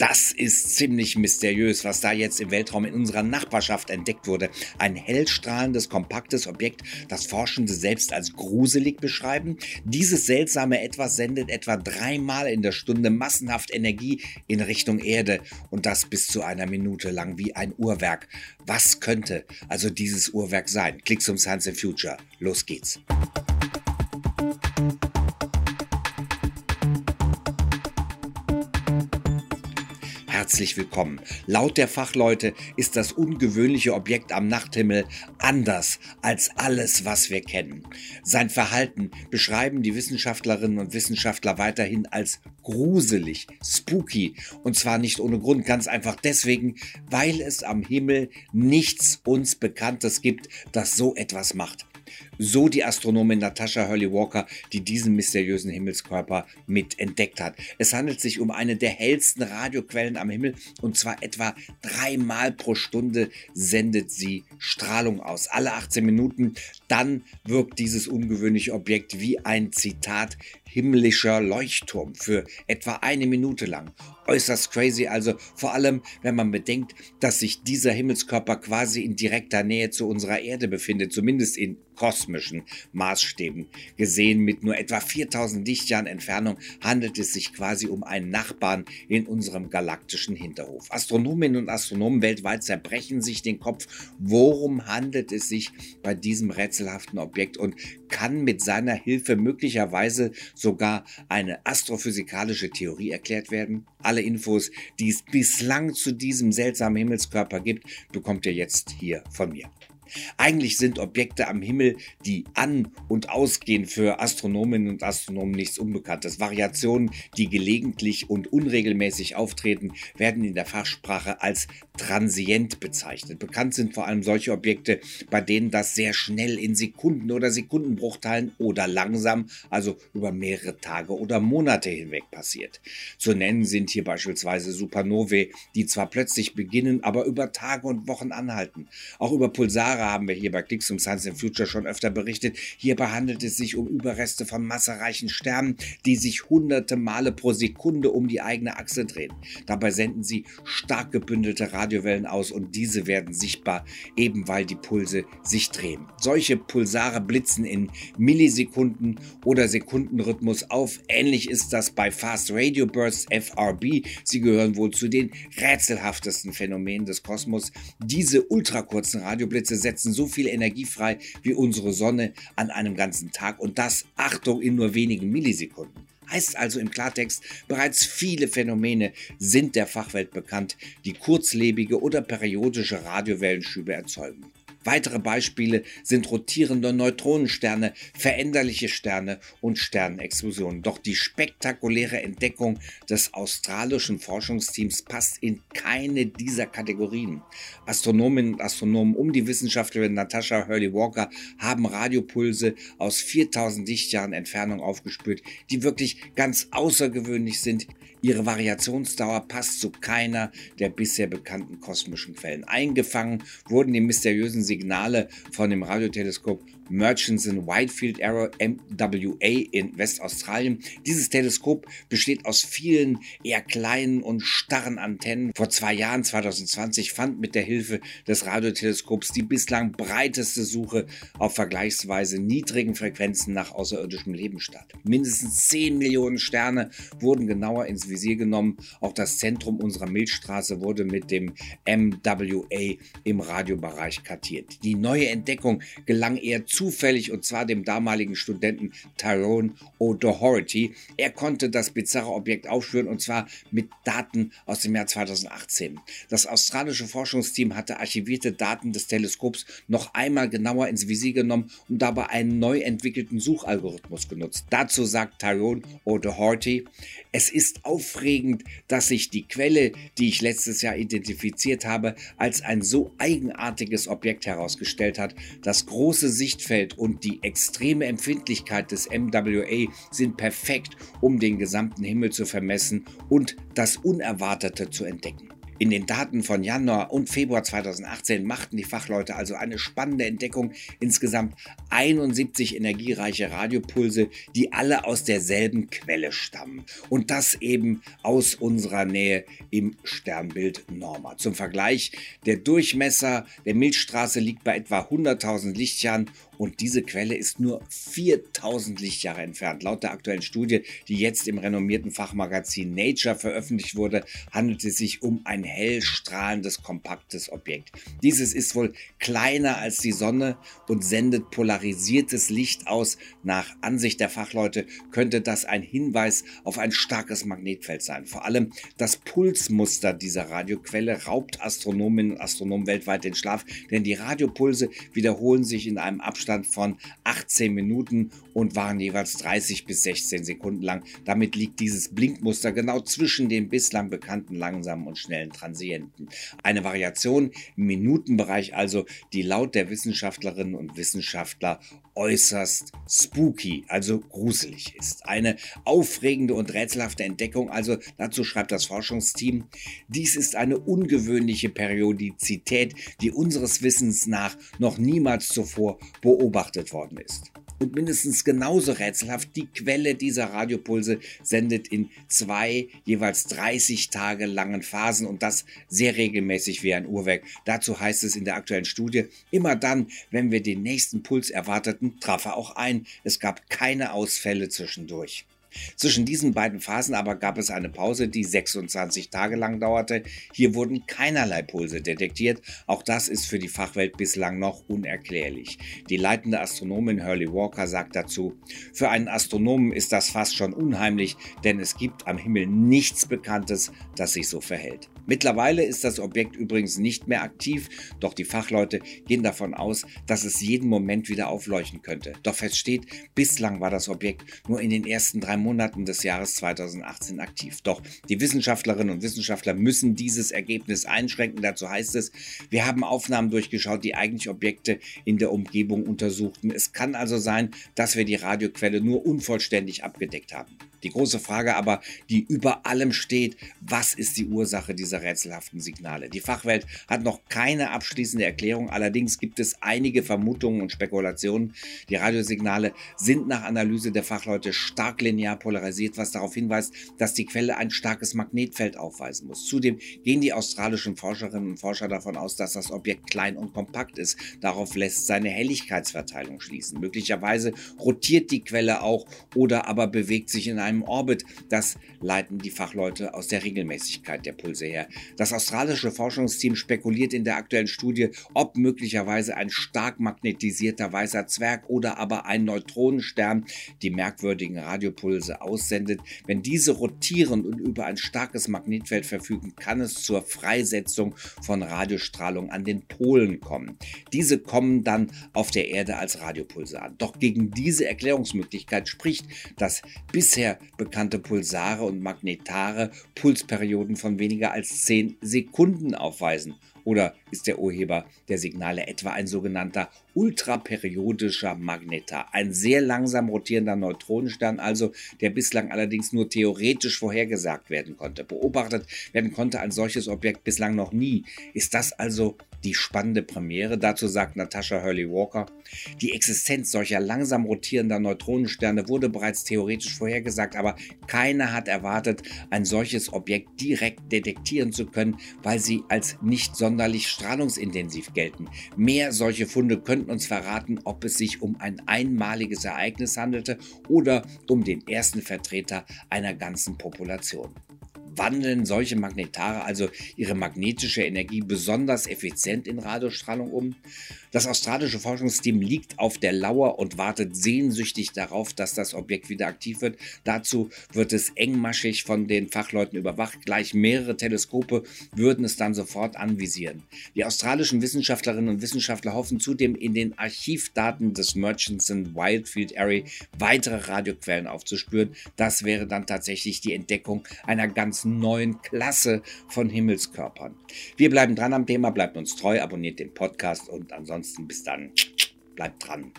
Das ist ziemlich mysteriös, was da jetzt im Weltraum in unserer Nachbarschaft entdeckt wurde. Ein hellstrahlendes, kompaktes Objekt, das Forschende selbst als gruselig beschreiben. Dieses seltsame Etwas sendet etwa dreimal in der Stunde massenhaft Energie in Richtung Erde und das bis zu einer Minute lang wie ein Uhrwerk. Was könnte also dieses Uhrwerk sein? Klicks um Science and Future. Los geht's. Herzlich willkommen. Laut der Fachleute ist das ungewöhnliche Objekt am Nachthimmel anders als alles, was wir kennen. Sein Verhalten beschreiben die Wissenschaftlerinnen und Wissenschaftler weiterhin als gruselig, spooky und zwar nicht ohne Grund, ganz einfach deswegen, weil es am Himmel nichts uns Bekanntes gibt, das so etwas macht. So die Astronomin Natasha Hurley Walker, die diesen mysteriösen Himmelskörper mit entdeckt hat. Es handelt sich um eine der hellsten Radioquellen am Himmel und zwar etwa dreimal pro Stunde sendet sie Strahlung aus. Alle 18 Minuten. Dann wirkt dieses ungewöhnliche Objekt wie ein Zitat himmlischer Leuchtturm für etwa eine Minute lang. Äußerst crazy also, vor allem wenn man bedenkt, dass sich dieser Himmelskörper quasi in direkter Nähe zu unserer Erde befindet, zumindest in kosmischen Maßstäben. Gesehen mit nur etwa 4000 Lichtjahren Entfernung handelt es sich quasi um einen Nachbarn in unserem galaktischen Hinterhof. Astronominnen und Astronomen weltweit zerbrechen sich den Kopf, worum handelt es sich bei diesem rätselhaften Objekt und kann mit seiner Hilfe möglicherweise sogar eine astrophysikalische Theorie erklärt werden? Alle Infos, die es bislang zu diesem seltsamen Himmelskörper gibt, bekommt ihr jetzt hier von mir. Eigentlich sind Objekte am Himmel, die an- und ausgehen, für Astronominnen und Astronomen nichts Unbekanntes. Variationen, die gelegentlich und unregelmäßig auftreten, werden in der Fachsprache als transient bezeichnet. Bekannt sind vor allem solche Objekte, bei denen das sehr schnell in Sekunden oder Sekundenbruchteilen oder langsam, also über mehrere Tage oder Monate hinweg passiert. Zu nennen sind hier beispielsweise Supernovae, die zwar plötzlich beginnen, aber über Tage und Wochen anhalten. Auch über Pulsare Jahre haben wir hier bei Clicks um Science and Future schon öfter berichtet. Hierbei handelt es sich um Überreste von massereichen Sternen, die sich hunderte Male pro Sekunde um die eigene Achse drehen. Dabei senden sie stark gebündelte Radiowellen aus und diese werden sichtbar, eben weil die Pulse sich drehen. Solche Pulsare blitzen in Millisekunden oder Sekundenrhythmus auf. Ähnlich ist das bei Fast Radio Bursts FRB. Sie gehören wohl zu den rätselhaftesten Phänomenen des Kosmos. Diese ultrakurzen Radioblitze setzen so viel Energie frei wie unsere Sonne an einem ganzen Tag und das, Achtung, in nur wenigen Millisekunden. Heißt also im Klartext, bereits viele Phänomene sind der Fachwelt bekannt, die kurzlebige oder periodische Radiowellenschübe erzeugen. Weitere Beispiele sind rotierende Neutronensterne, veränderliche Sterne und Sternexplosionen. Doch die spektakuläre Entdeckung des australischen Forschungsteams passt in keine dieser Kategorien. Astronominnen und Astronomen um die Wissenschaftlerin Natasha Hurley Walker haben Radiopulse aus 4000 Lichtjahren Entfernung aufgespürt, die wirklich ganz außergewöhnlich sind. Ihre Variationsdauer passt zu keiner der bisher bekannten kosmischen Quellen. Eingefangen wurden die mysteriösen Signale von dem Radioteleskop Murchison Whitefield Arrow MWA in Westaustralien. Dieses Teleskop besteht aus vielen eher kleinen und starren Antennen. Vor zwei Jahren, 2020, fand mit der Hilfe des Radioteleskops die bislang breiteste Suche auf vergleichsweise niedrigen Frequenzen nach außerirdischem Leben statt. Mindestens 10 Millionen Sterne wurden genauer ins Visier genommen. Auch das Zentrum unserer Milchstraße wurde mit dem MWA im Radiobereich kartiert. Die neue Entdeckung gelang eher zu zufällig und zwar dem damaligen Studenten Tyrone O'Doherty. Er konnte das bizarre Objekt aufspüren und zwar mit Daten aus dem Jahr 2018. Das australische Forschungsteam hatte archivierte Daten des Teleskops noch einmal genauer ins Visier genommen und dabei einen neu entwickelten Suchalgorithmus genutzt. Dazu sagt Tyrone O'Doherty, es ist aufregend, dass sich die Quelle, die ich letztes Jahr identifiziert habe, als ein so eigenartiges Objekt herausgestellt hat, das große Sichtfeld und die extreme Empfindlichkeit des MWA sind perfekt, um den gesamten Himmel zu vermessen und das Unerwartete zu entdecken. In den Daten von Januar und Februar 2018 machten die Fachleute also eine spannende Entdeckung. Insgesamt 71 energiereiche Radiopulse, die alle aus derselben Quelle stammen. Und das eben aus unserer Nähe im Sternbild Norma. Zum Vergleich, der Durchmesser der Milchstraße liegt bei etwa 100.000 Lichtjahren und diese Quelle ist nur 4000 Lichtjahre entfernt. Laut der aktuellen Studie, die jetzt im renommierten Fachmagazin Nature veröffentlicht wurde, handelt es sich um ein hell strahlendes, kompaktes Objekt. Dieses ist wohl kleiner als die Sonne und sendet polarisiertes Licht aus. Nach Ansicht der Fachleute könnte das ein Hinweis auf ein starkes Magnetfeld sein. Vor allem das Pulsmuster dieser Radioquelle raubt Astronominnen und Astronomen weltweit den Schlaf, denn die Radiopulse wiederholen sich in einem Abstand von 18 Minuten und waren jeweils 30 bis 16 Sekunden lang. Damit liegt dieses Blinkmuster genau zwischen den bislang bekannten langsamen und schnellen Transienten. Eine Variation im Minutenbereich also, die laut der Wissenschaftlerinnen und Wissenschaftler äußerst spooky, also gruselig ist. Eine aufregende und rätselhafte Entdeckung, also dazu schreibt das Forschungsteam, dies ist eine ungewöhnliche Periodizität, die unseres Wissens nach noch niemals zuvor beobachtet worden ist. Und mindestens genauso rätselhaft, die Quelle dieser Radiopulse sendet in zwei jeweils 30 Tage langen Phasen und das sehr regelmäßig wie ein Uhrwerk. Dazu heißt es in der aktuellen Studie, immer dann, wenn wir den nächsten Puls erwarteten, traf er auch ein. Es gab keine Ausfälle zwischendurch. Zwischen diesen beiden Phasen aber gab es eine Pause, die 26 Tage lang dauerte. Hier wurden keinerlei Pulse detektiert. Auch das ist für die Fachwelt bislang noch unerklärlich. Die leitende Astronomin Hurley Walker sagt dazu, für einen Astronomen ist das fast schon unheimlich, denn es gibt am Himmel nichts Bekanntes, das sich so verhält. Mittlerweile ist das Objekt übrigens nicht mehr aktiv, doch die Fachleute gehen davon aus, dass es jeden Moment wieder aufleuchten könnte. Doch fest steht, bislang war das Objekt nur in den ersten drei Monaten des Jahres 2018 aktiv. Doch die Wissenschaftlerinnen und Wissenschaftler müssen dieses Ergebnis einschränken. Dazu heißt es, wir haben Aufnahmen durchgeschaut, die eigentlich Objekte in der Umgebung untersuchten. Es kann also sein, dass wir die Radioquelle nur unvollständig abgedeckt haben. Die große Frage aber, die über allem steht, was ist die Ursache dieser rätselhaften Signale? Die Fachwelt hat noch keine abschließende Erklärung, allerdings gibt es einige Vermutungen und Spekulationen. Die Radiosignale sind nach Analyse der Fachleute stark linear polarisiert, was darauf hinweist, dass die Quelle ein starkes Magnetfeld aufweisen muss. Zudem gehen die australischen Forscherinnen und Forscher davon aus, dass das Objekt klein und kompakt ist. Darauf lässt seine Helligkeitsverteilung schließen. Möglicherweise rotiert die Quelle auch oder aber bewegt sich in einem einem Orbit. Das leiten die Fachleute aus der Regelmäßigkeit der Pulse her. Das australische Forschungsteam spekuliert in der aktuellen Studie, ob möglicherweise ein stark magnetisierter weißer Zwerg oder aber ein Neutronenstern die merkwürdigen Radiopulse aussendet. Wenn diese rotieren und über ein starkes Magnetfeld verfügen, kann es zur Freisetzung von Radiostrahlung an den Polen kommen. Diese kommen dann auf der Erde als Radiopulse an. Doch gegen diese Erklärungsmöglichkeit spricht, dass bisher bekannte Pulsare und Magnetare Pulsperioden von weniger als 10 Sekunden aufweisen. Oder ist der Urheber der Signale etwa ein sogenannter ultraperiodischer Magnetar, ein sehr langsam rotierender Neutronenstern also, der bislang allerdings nur theoretisch vorhergesagt werden konnte. Beobachtet werden konnte ein solches Objekt bislang noch nie. Ist das also die spannende Premiere? Dazu sagt Natasha Hurley Walker, die Existenz solcher langsam rotierender Neutronensterne wurde bereits theoretisch vorhergesagt, aber keiner hat erwartet, ein solches Objekt direkt detektieren zu können, weil sie als nicht sonderlich strahlungsintensiv gelten. Mehr solche Funde könnten uns verraten, ob es sich um ein einmaliges Ereignis handelte oder um den ersten Vertreter einer ganzen Population wandeln solche Magnetare also ihre magnetische Energie besonders effizient in Radiostrahlung um. Das australische Forschungsteam liegt auf der Lauer und wartet sehnsüchtig darauf, dass das Objekt wieder aktiv wird. Dazu wird es engmaschig von den Fachleuten überwacht. Gleich mehrere Teleskope würden es dann sofort anvisieren. Die australischen Wissenschaftlerinnen und Wissenschaftler hoffen zudem in den Archivdaten des Murchison Wildfield Array weitere Radioquellen aufzuspüren. Das wäre dann tatsächlich die Entdeckung einer ganz neuen Klasse von Himmelskörpern. Wir bleiben dran am Thema, bleibt uns treu, abonniert den Podcast und ansonsten bis dann, bleibt dran.